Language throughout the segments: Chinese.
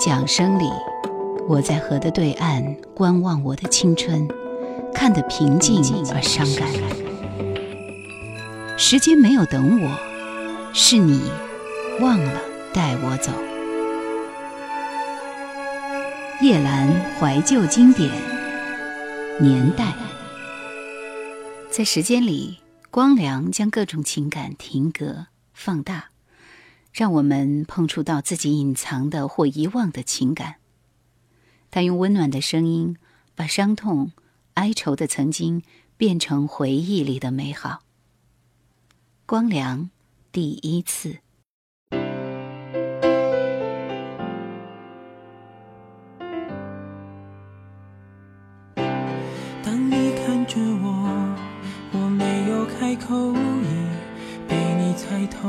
桨声里，我在河的对岸观望我的青春，看得平静而伤感。时间没有等我，是你忘了带我走。叶兰怀旧经典年代，在时间里，光良将各种情感停格放大。让我们碰触到自己隐藏的或遗忘的情感。他用温暖的声音，把伤痛、哀愁的曾经变成回忆里的美好。光良，第一次。当你看着我，我没有开口，已被你猜透。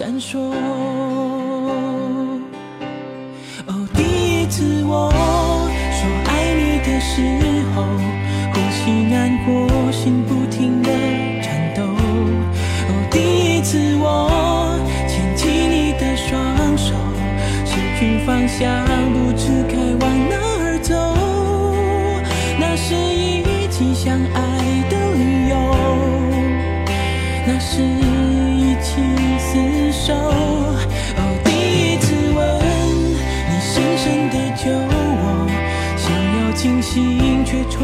闪烁。哦，第一次我说爱你的时候，呼吸难过，心不停的颤抖。哦，第一次我牵起你的双手，失去方向，不哦，第一次吻你深深的酒窝，想要清醒却冲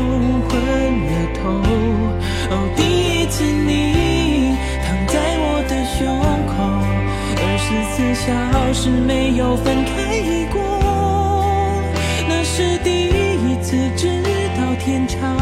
昏了头。哦，第一次你躺在我的胸口，二十四小时没有分开过，那是第一次知道天长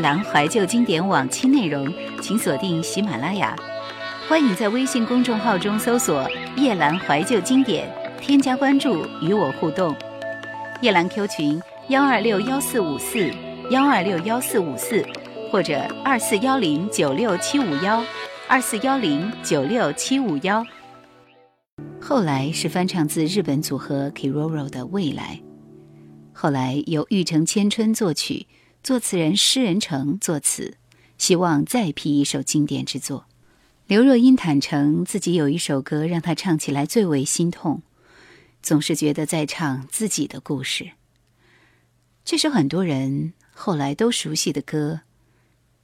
夜兰怀旧经典往期内容，请锁定喜马拉雅。欢迎在微信公众号中搜索“夜兰怀旧经典”，添加关注与我互动。夜兰 Q 群：幺二六幺四五四幺二六幺四五四，或者二四幺零九六七五幺二四幺零九六七五幺。后来是翻唱自日本组合 Kiroro 的《未来》，后来由玉城千春作曲。作词人施仁成作词，希望再批一首经典之作。刘若英坦诚自己有一首歌让她唱起来最为心痛，总是觉得在唱自己的故事。这首很多人后来都熟悉的歌，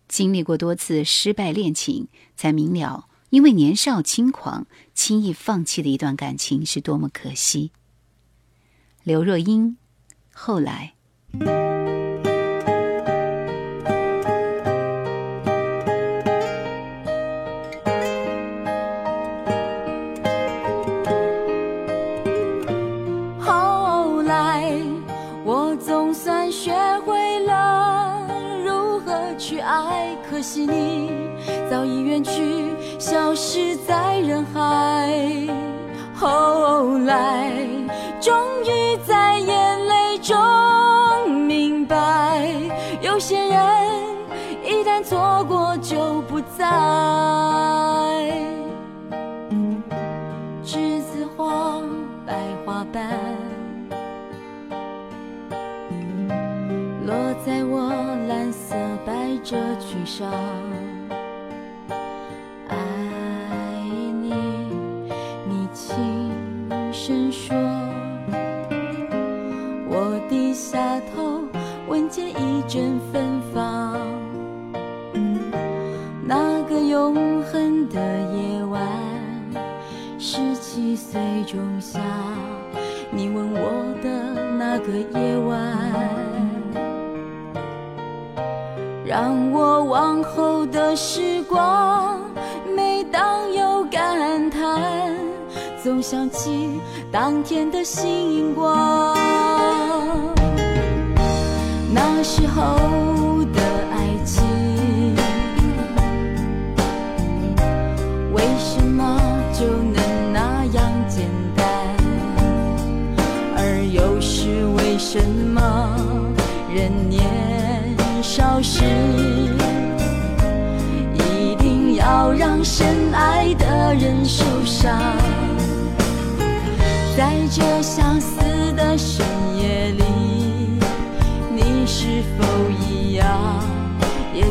经历过多次失败恋情，才明了因为年少轻狂轻易放弃的一段感情是多么可惜。刘若英，后来。已远去，消失在人海。后来，终于在眼泪中明白，有些人一旦错过就不再。栀子花白花瓣，落在我蓝色百褶。裙上，远方。那个永恒的夜晚，十七岁仲夏，你吻我的那个夜晚。让我往后的时光，每当有感叹，总想起当天的星光。时候的爱情，为什么就能那样简单？而又是为什么人年？少时，一定要让深爱的人受伤。在这相思的深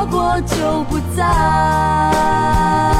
错过就不再。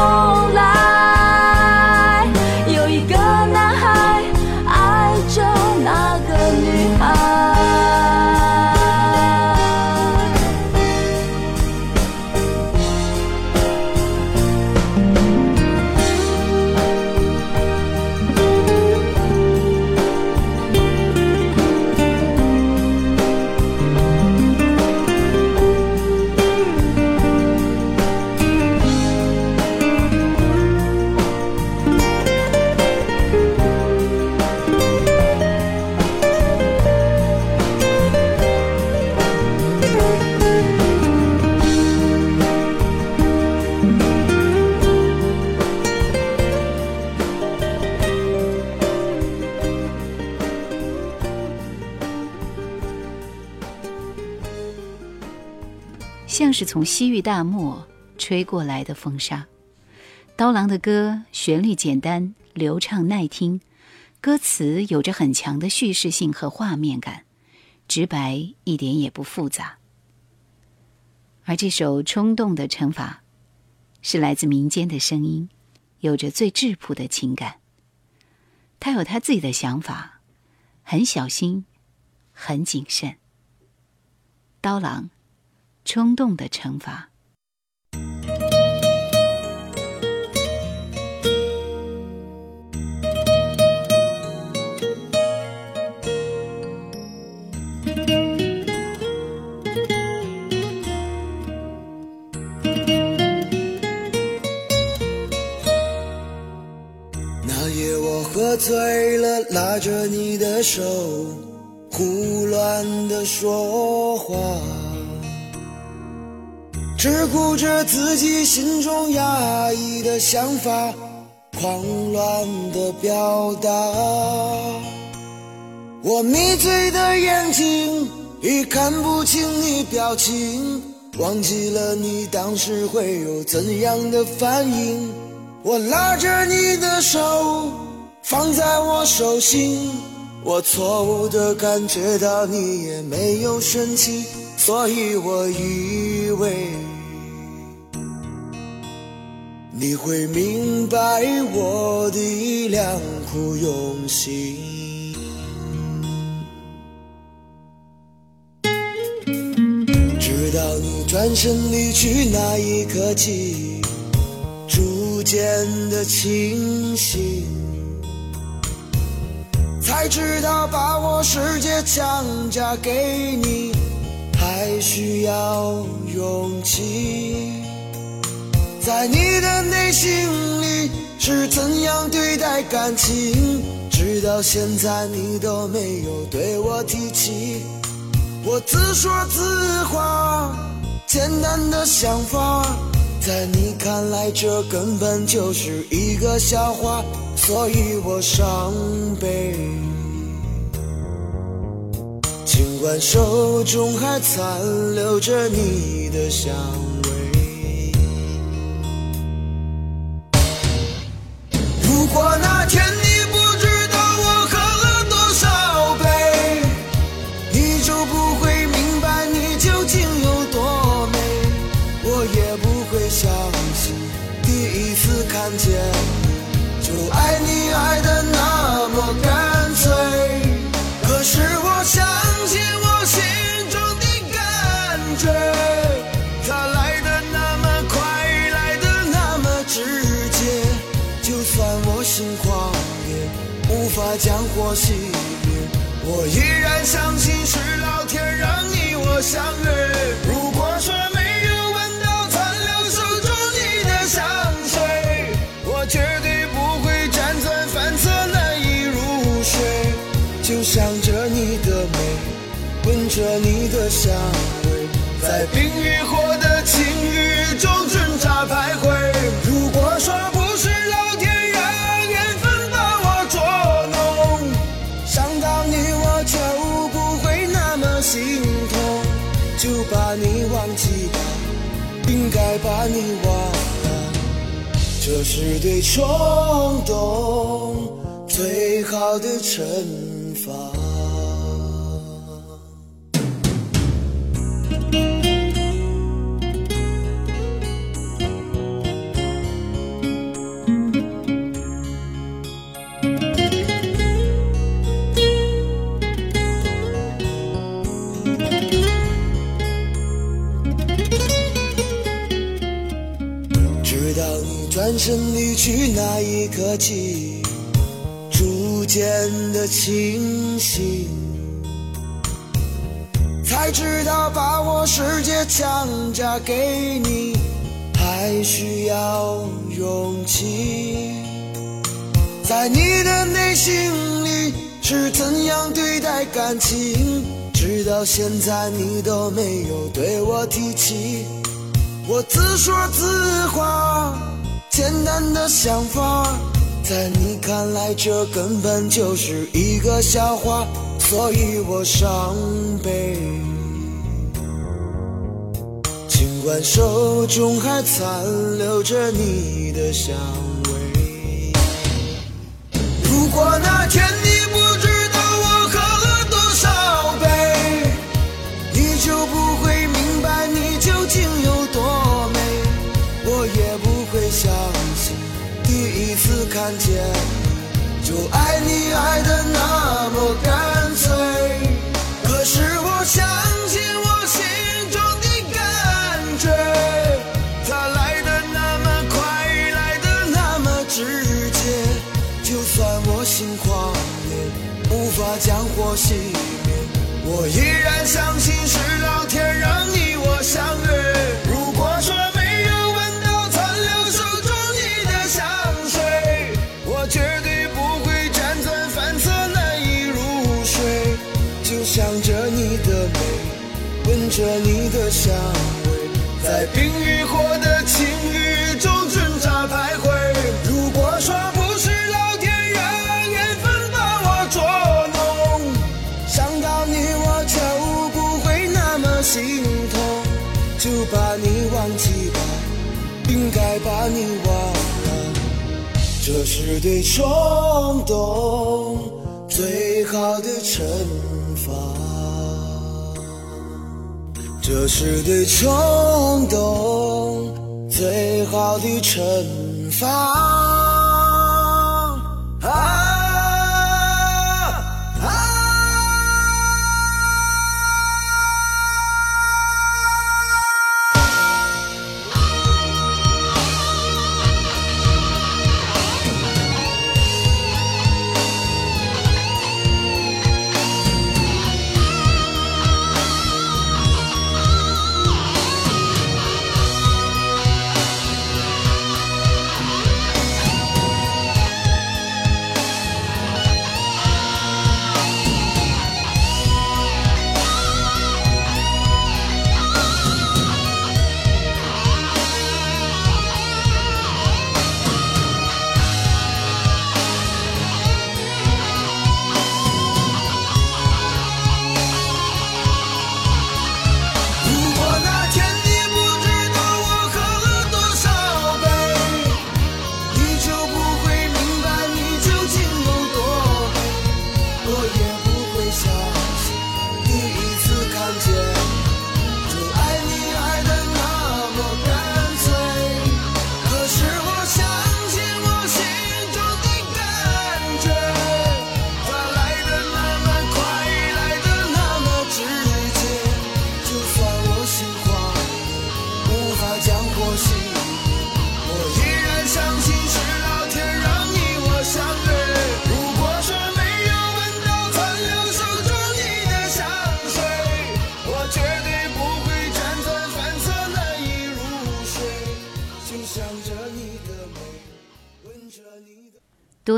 再是从西域大漠吹过来的风沙。刀郎的歌旋律简单、流畅耐听，歌词有着很强的叙事性和画面感，直白一点也不复杂。而这首《冲动的惩罚》，是来自民间的声音，有着最质朴的情感。他有他自己的想法，很小心，很谨慎。刀郎。冲动的惩罚。那夜我喝醉了，拉着你的手，胡乱的说话。只顾着自己心中压抑的想法，狂乱的表达。我迷醉的眼睛已看不清你表情，忘记了你当时会有怎样的反应。我拉着你的手放在我手心，我错误的感觉到你也没有生气，所以我以为。你会明白我的良苦用心，直到你转身离去那一刻起，逐渐的清醒，才知道把我世界强加给你，还需要勇气。在你的内心里是怎样对待感情？直到现在你都没有对我提起。我自说自话，简单的想法，在你看来这根本就是一个笑话，所以我伤悲。尽管手中还残留着你的香心狂野，无法将火熄灭。我依然相信是老天让你我相约。如果说没有闻到残留手中你的香水，我绝对不会辗转反侧难以入睡。就想着你的美，闻着你的香味，在冰与火。这是对冲动最好的惩罚。身离去那一刻起，逐渐的清醒，才知道把我世界强加给你，还需要勇气。在你的内心里是怎样对待感情？直到现在你都没有对我提起。我自说自话，简单的想法，在你看来这根本就是一个笑话，所以我伤悲。尽管手中还残留着你的香味，如果那天着你的香味，在冰与火的情欲中挣扎徘徊。如果说不是老天让缘分把我捉弄，想到你我就不会那么心痛，就把你忘记吧，应该把你忘了，这是对冲动最好的惩罚。这是对冲动最好的惩罚。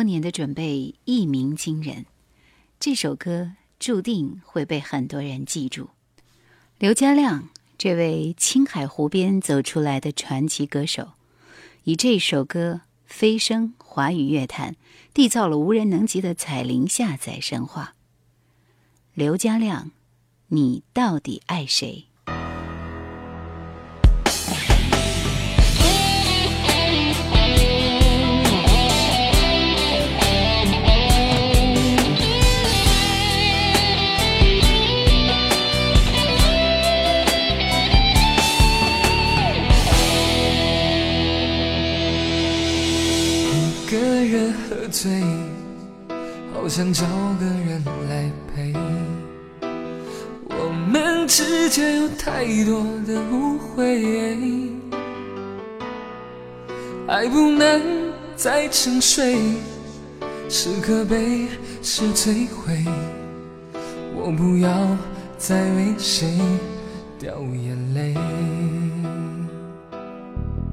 多年的准备一鸣惊人。这首歌注定会被很多人记住。刘家亮，这位青海湖边走出来的传奇歌手，以这首歌飞升华语乐坛，缔造了无人能及的彩铃下载神话。刘家亮，你到底爱谁？好想找个人来陪。我们之间有太多的误会，爱不能再沉睡，是可悲是摧毁。我不要再为谁掉眼泪，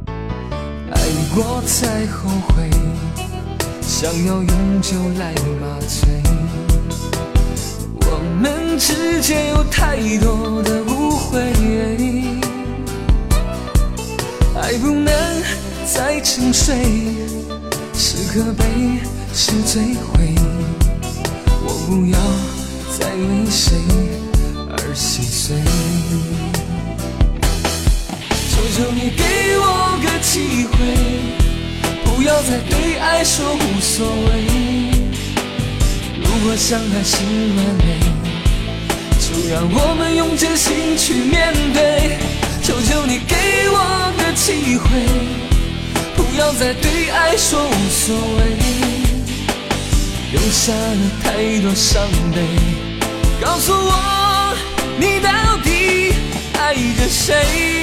爱过才后悔。想要用酒来麻醉，我们之间有太多的误会，爱不能再沉睡，是可悲是摧毁，我不要再为谁而心碎，求求你给我个机会。不要再对爱说无所谓。如果相爱是完美，就让我们用真心去面对。求求你给我个机会，不要再对爱说无所谓。留下了太多伤悲，告诉我你到底爱着谁？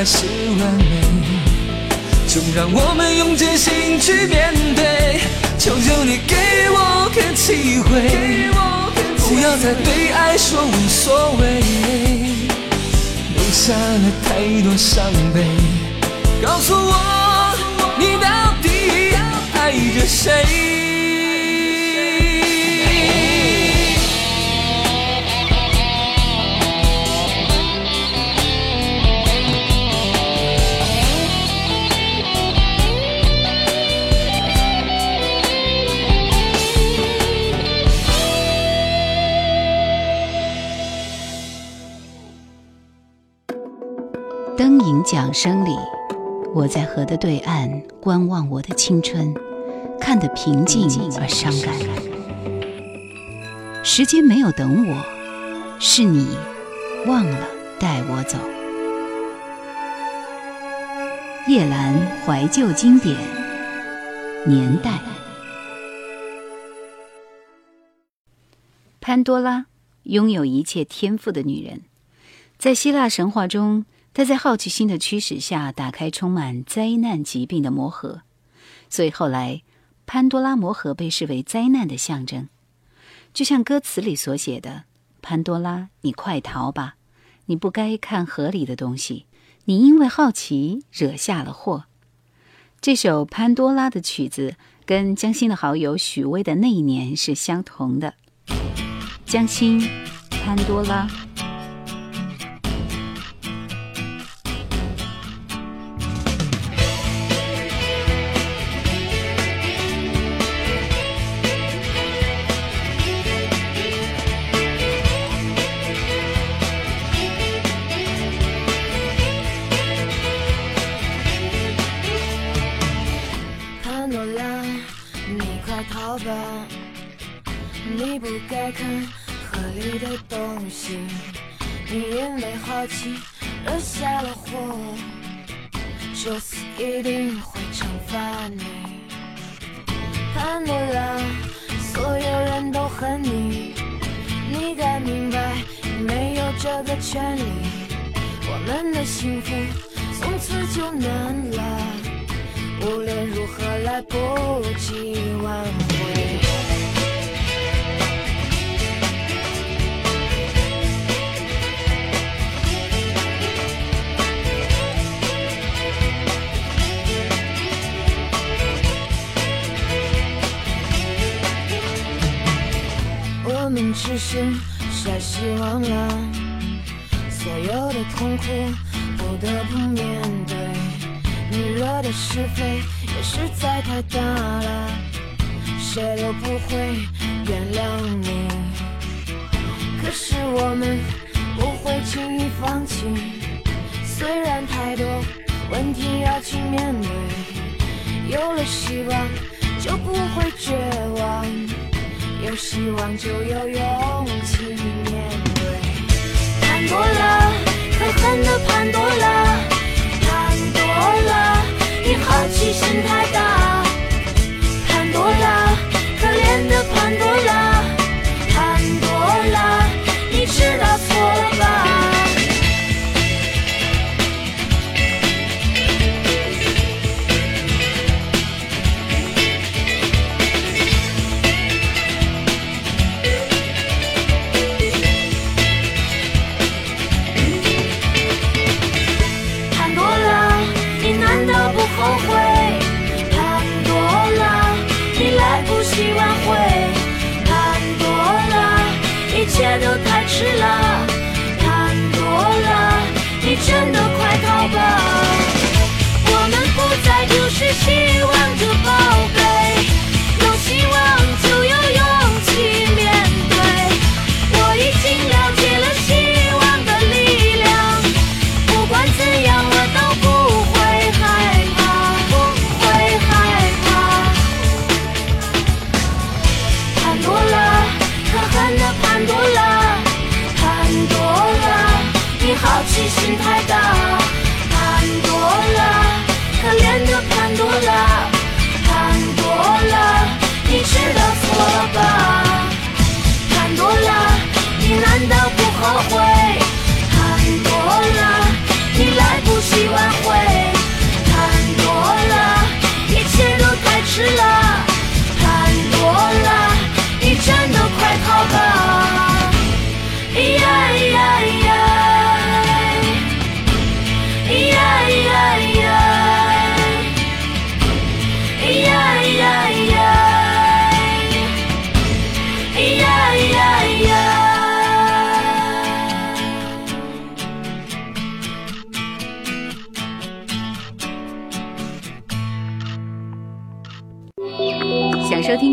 如果相爱是完美，就让我们用真心去面对。求求你给我个机会，不要再对爱说无所谓。留下了太多伤悲，告诉我你到底爱着谁？桨声里，我在河的对岸观望我的青春，看得平静而伤感。时间没有等我，是你忘了带我走。夜兰怀旧经典年代，潘多拉拥有一切天赋的女人，在希腊神话中。他在好奇心的驱使下，打开充满灾难疾病的魔盒，所以后来潘多拉魔盒被视为灾难的象征。就像歌词里所写的：“潘多拉，你快逃吧！你不该看盒里的东西，你因为好奇惹下了祸。”这首《潘多拉》的曲子跟江心的好友许巍的那一年是相同的。江心，《潘多拉》。你惹的是非也实在太大了，谁都不会原谅你。可是我们不会轻易放弃，虽然太多问题要去面对，有了希望就不会绝望。有希望就有勇气面对。潘多拉，可恨的潘多拉，潘多拉，好奇心太大。潘多拉，可怜的潘多拉，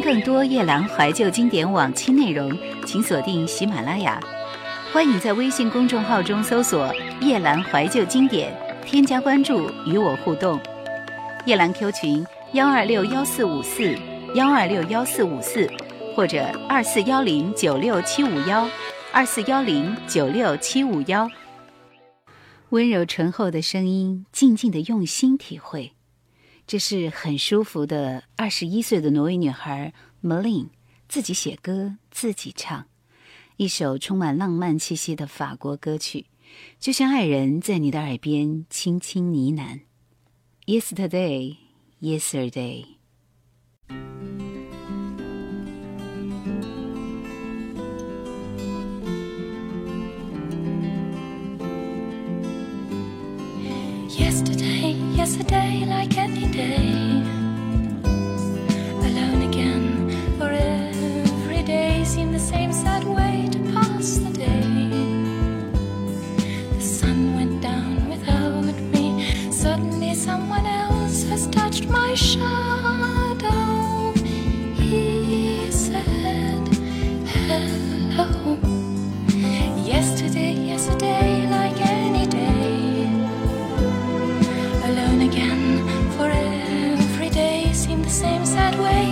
更多夜兰怀旧经典往期内容，请锁定喜马拉雅。欢迎在微信公众号中搜索“夜兰怀旧经典”，添加关注与我互动。夜兰 Q 群：幺二六幺四五四幺二六幺四五四，或者二四幺零九六七五幺二四幺零九六七五幺。温柔醇厚的声音，静静的用心体会。这是很舒服的二十一岁的挪威女孩 Malin 自己写歌自己唱，一首充满浪漫气息的法国歌曲，就像爱人在你的耳边轻轻呢喃。Yesterday, yesterday。Yesterday, yesterday, like any day. Alone again, for every day seemed the same sad way to pass the day. The sun went down without me. Suddenly, someone else has touched my shadow. He said, Hello. Yesterday, yesterday, That way.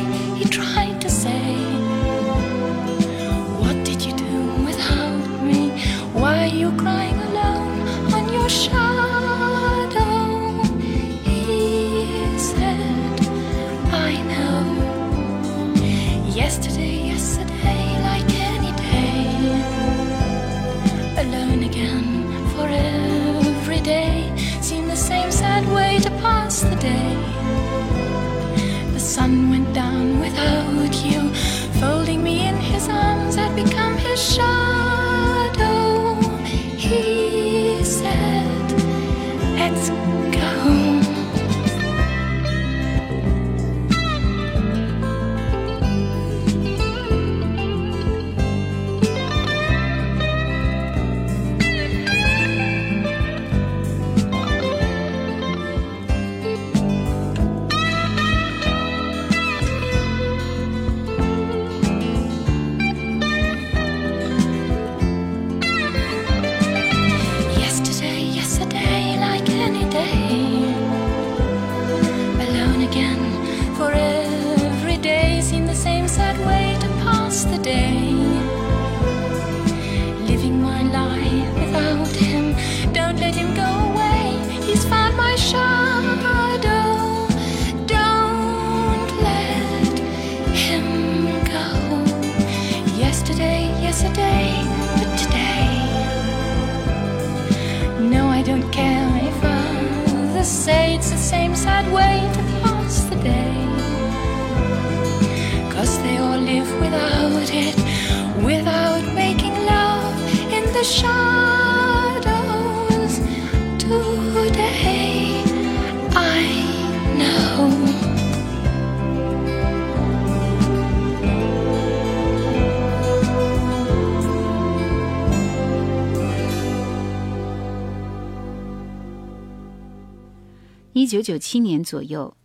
一九九七年左右，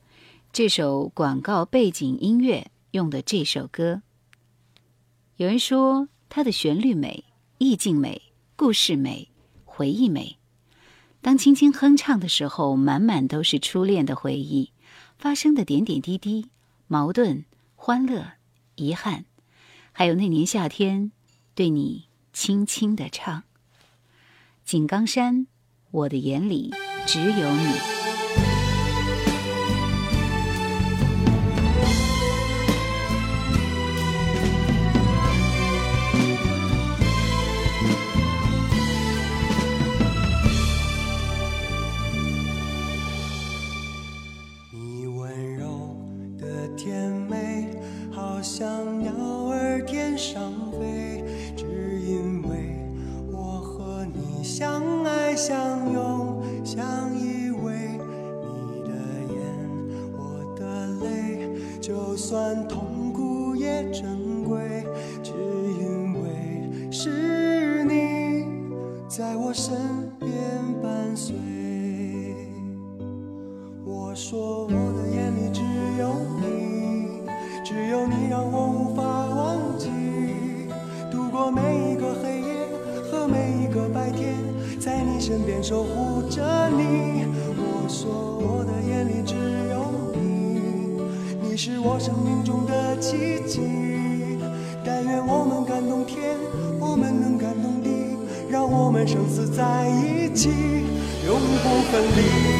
这首广告背景音乐用的这首歌，有人说它的旋律美、意境美、故事美、回忆美。当轻轻哼唱的时候，满满都是初恋的回忆，发生的点点滴滴、矛盾、欢乐、遗憾，还有那年夏天对你轻轻的唱。井冈山，我的眼里只有你。就算痛苦也珍贵，只因为是你在我身边伴随。我说我的眼里只有你，只有你让我无法忘记。度过每一个黑夜和每一个白天，在你身边守护着你。我说我的眼里只，是我生命中的奇迹。但愿我们感动天，我们能感动地，让我们生死在一起，永不分离。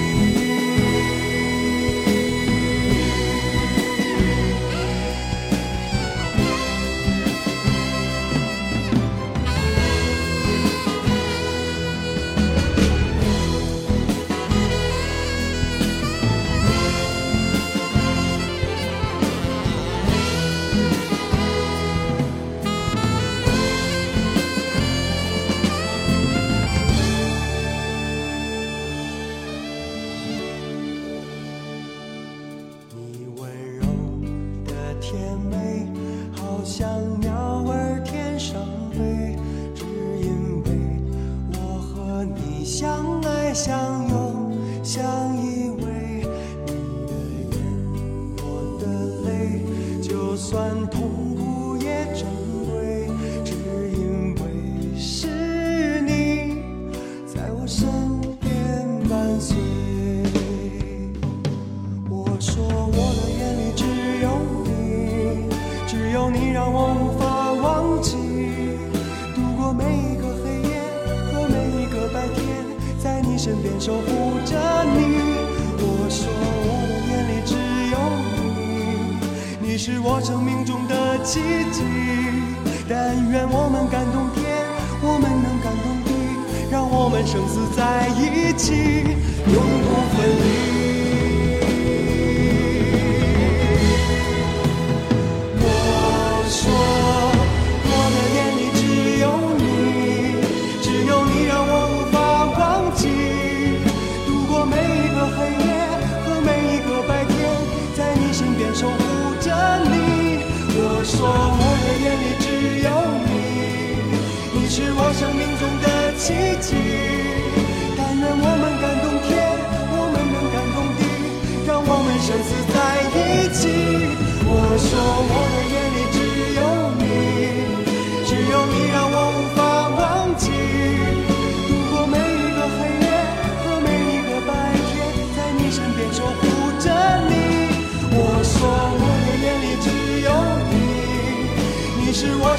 让我无法忘记。度过每一个黑夜和每一个白天，在你身边守护着你。我说我的眼里只有你，你是我生命中的奇迹。但愿我们感动天，我们能感动地，让我们生死在一起，永不分离。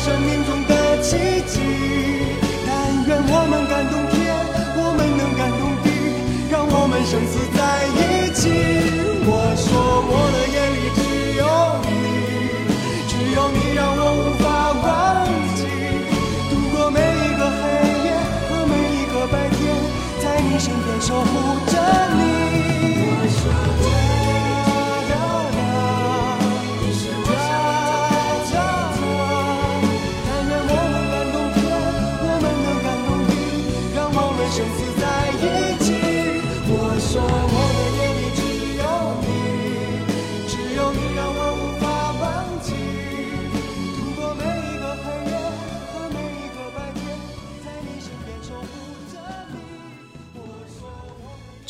生命中的奇迹。但愿我们感动天，我们能感动地，让我们生死在一起。我说我的眼里只有你，只有你让我无法忘记。度过每一个黑夜和每一个白天，在你身边守护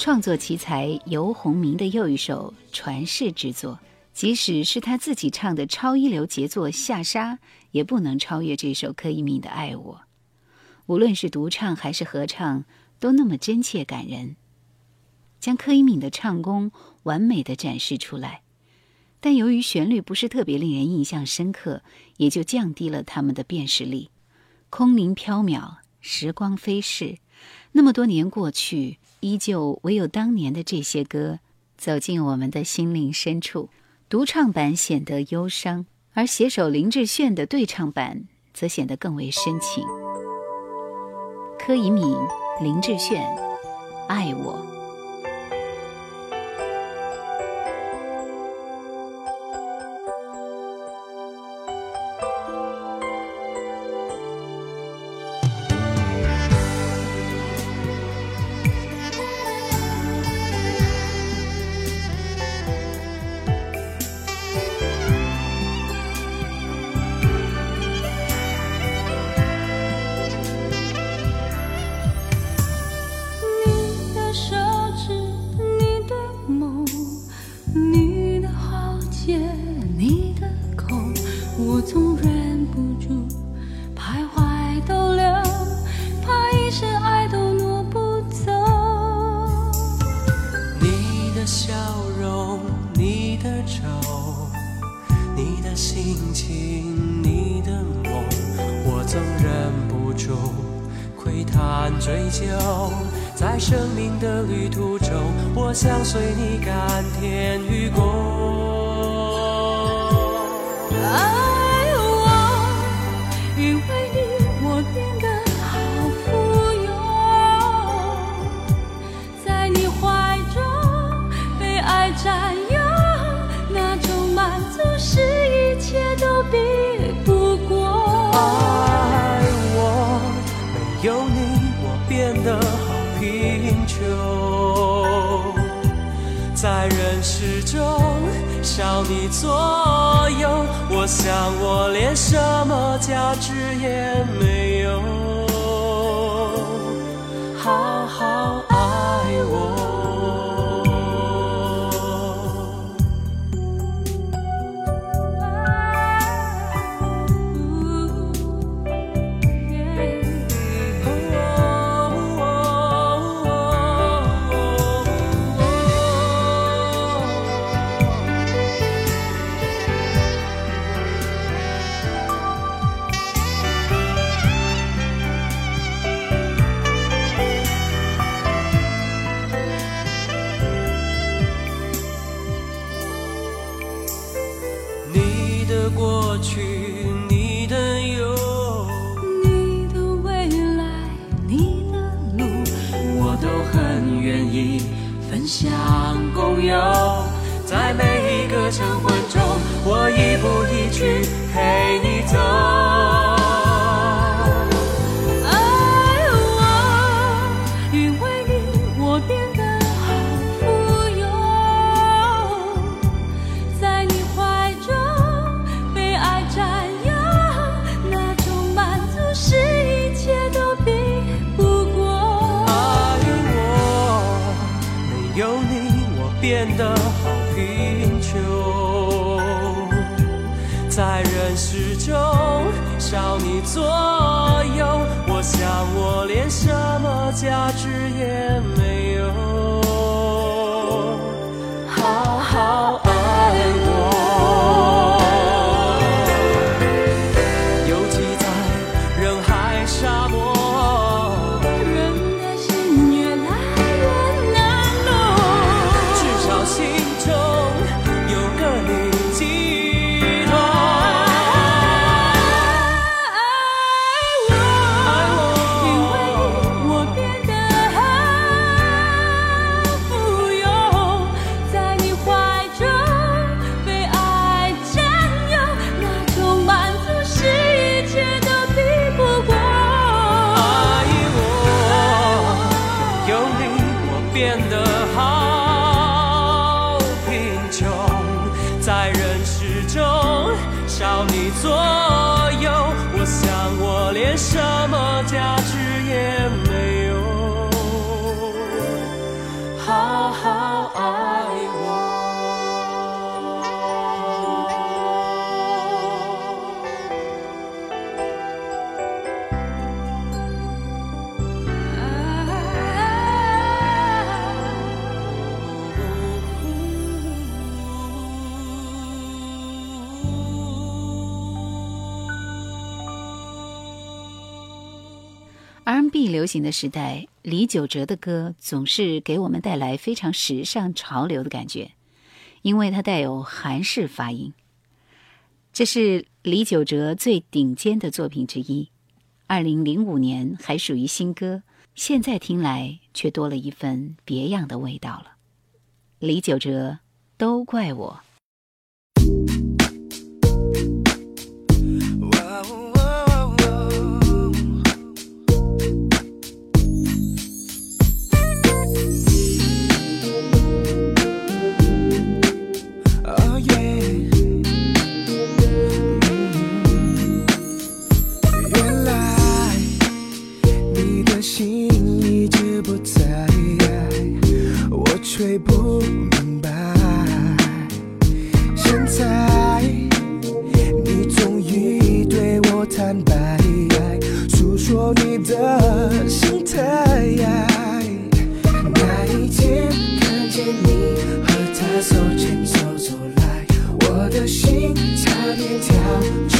创作奇才游鸿明的又一首传世之作，即使是他自己唱的超一流杰作《下沙》，也不能超越这首柯以敏的《爱我》。无论是独唱还是合唱，都那么真切感人，将柯以敏的唱功完美的展示出来。但由于旋律不是特别令人印象深刻，也就降低了他们的辨识力。空灵缥缈，时光飞逝，那么多年过去，依旧唯有当年的这些歌走进我们的心灵深处。独唱版显得忧伤，而携手林志炫的对唱版则显得更为深情。柯以敏、林志炫，《爱我》。让我连什么价值也没有。好好爱我。始终少你左右我想我连什么价值也没有。R&B 流行的时代李玖哲的歌总是给我们带来非常时尚潮流的感觉因为它带有韩式发音。这是李玖哲最顶尖的作品之一。二零零五年还属于新歌现在听来却多了一份别样的味道了。李玖哲都怪我。how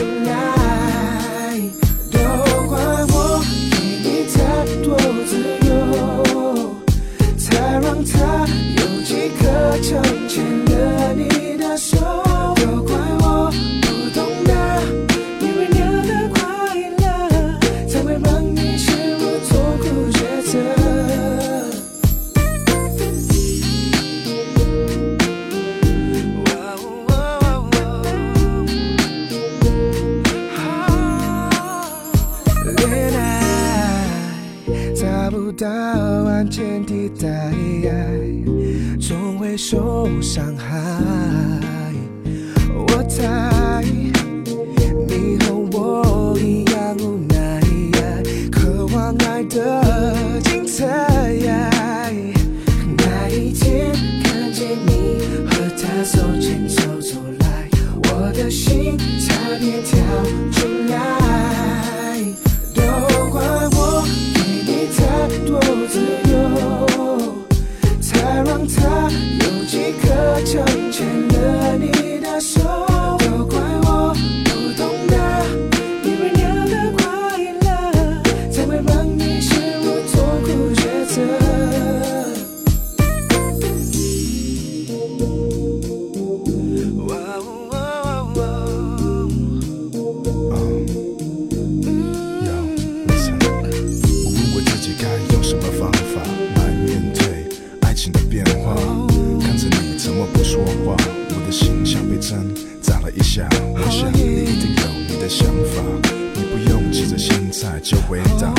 就回答。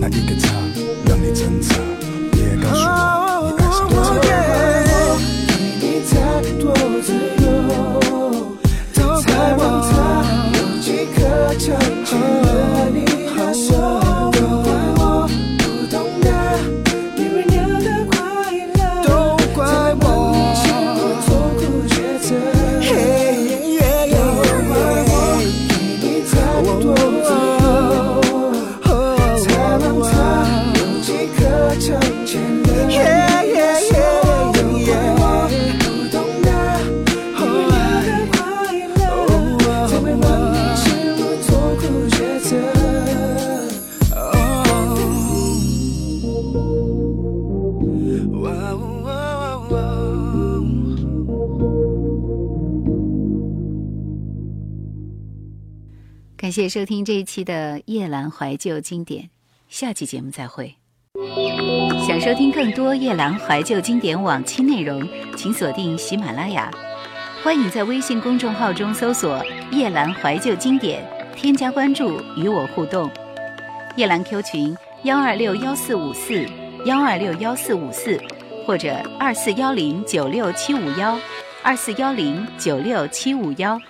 那一个他让你挣扎，别告诉我感谢收听这一期的夜阑怀旧经典，下期节目再会。想收听更多夜阑怀旧经典往期内容，请锁定喜马拉雅。欢迎在微信公众号中搜索“夜阑怀旧经典”，添加关注与我互动。夜阑 Q 群幺二六幺四五四幺二六幺四五四，或者二四幺零九六七五幺二四幺零九六七五幺。